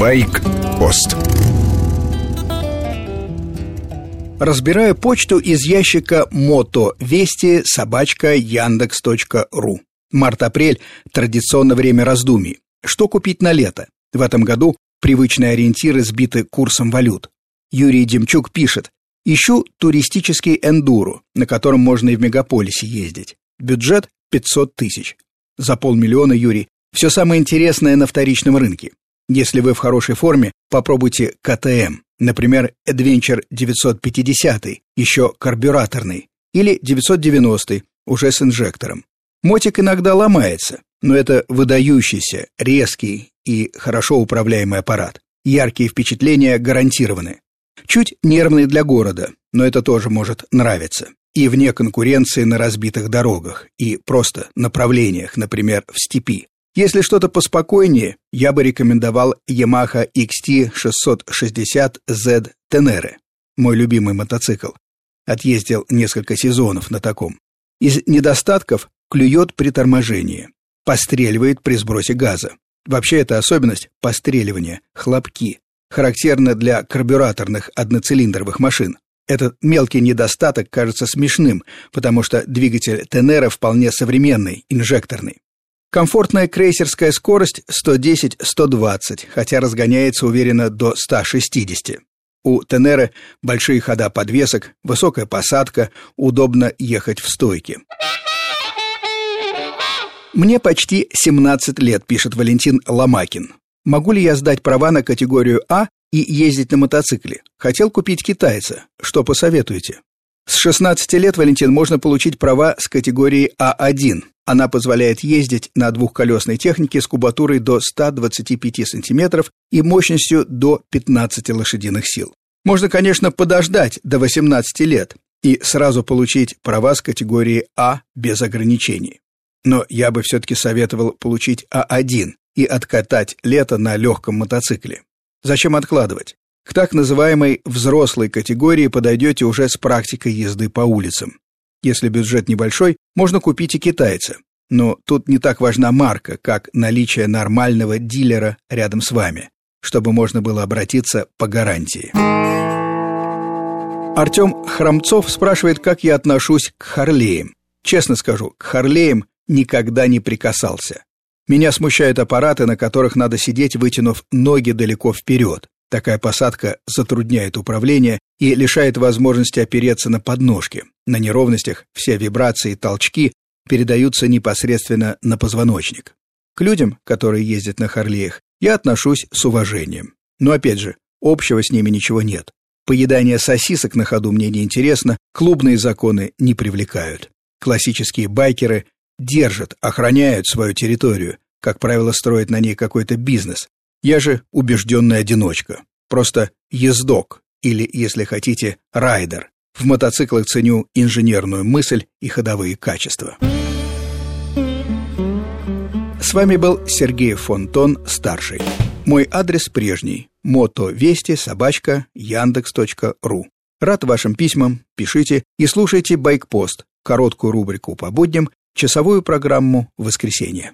Байк-пост Разбираю почту из ящика «Мото Вести» собачка Яндекс.ру. Март-апрель – традиционное время раздумий. Что купить на лето? В этом году привычные ориентиры сбиты курсом валют. Юрий Демчук пишет «Ищу туристический эндуру, на котором можно и в мегаполисе ездить. Бюджет 500 тысяч. За полмиллиона, Юрий, все самое интересное на вторичном рынке. Если вы в хорошей форме, попробуйте КТМ. Например, Adventure 950, еще карбюраторный, или 990, уже с инжектором. Мотик иногда ломается, но это выдающийся, резкий и хорошо управляемый аппарат. Яркие впечатления гарантированы. Чуть нервный для города, но это тоже может нравиться. И вне конкуренции на разбитых дорогах, и просто направлениях, например, в степи. Если что-то поспокойнее, я бы рекомендовал Yamaha XT660Z Tenere, мой любимый мотоцикл. Отъездил несколько сезонов на таком. Из недостатков клюет при торможении, постреливает при сбросе газа. Вообще это особенность постреливания, хлопки, характерна для карбюраторных одноцилиндровых машин. Этот мелкий недостаток кажется смешным, потому что двигатель Тенера вполне современный, инжекторный. Комфортная крейсерская скорость 110-120, хотя разгоняется уверенно до 160. У Тенеры большие хода подвесок, высокая посадка, удобно ехать в стойке. Мне почти 17 лет, пишет Валентин Ломакин. Могу ли я сдать права на категорию А и ездить на мотоцикле? Хотел купить китайца. Что посоветуете? С 16 лет, Валентин, можно получить права с категории А1. Она позволяет ездить на двухколесной технике с кубатурой до 125 см и мощностью до 15 лошадиных сил. Можно, конечно, подождать до 18 лет и сразу получить права с категории А без ограничений. Но я бы все-таки советовал получить А1 и откатать лето на легком мотоцикле. Зачем откладывать? К так называемой взрослой категории подойдете уже с практикой езды по улицам. Если бюджет небольшой, можно купить и китайца. Но тут не так важна марка, как наличие нормального дилера рядом с вами, чтобы можно было обратиться по гарантии. Артем Храмцов спрашивает, как я отношусь к Харлеям. Честно скажу, к Харлеям никогда не прикасался. Меня смущают аппараты, на которых надо сидеть, вытянув ноги далеко вперед. Такая посадка затрудняет управление и лишает возможности опереться на подножки. На неровностях все вибрации и толчки передаются непосредственно на позвоночник. К людям, которые ездят на Харлеях, я отношусь с уважением. Но опять же, общего с ними ничего нет. Поедание сосисок на ходу мне не интересно, клубные законы не привлекают. Классические байкеры держат, охраняют свою территорию, как правило, строят на ней какой-то бизнес, я же убежденный одиночка. Просто ездок, или, если хотите, райдер. В мотоциклах ценю инженерную мысль и ходовые качества. С вами был Сергей Фонтон, старший. Мой адрес прежний. Мотовести собачка яндекс.ру. Рад вашим письмам, пишите и слушайте «Байкпост», короткую рубрику по будням, часовую программу «Воскресенье».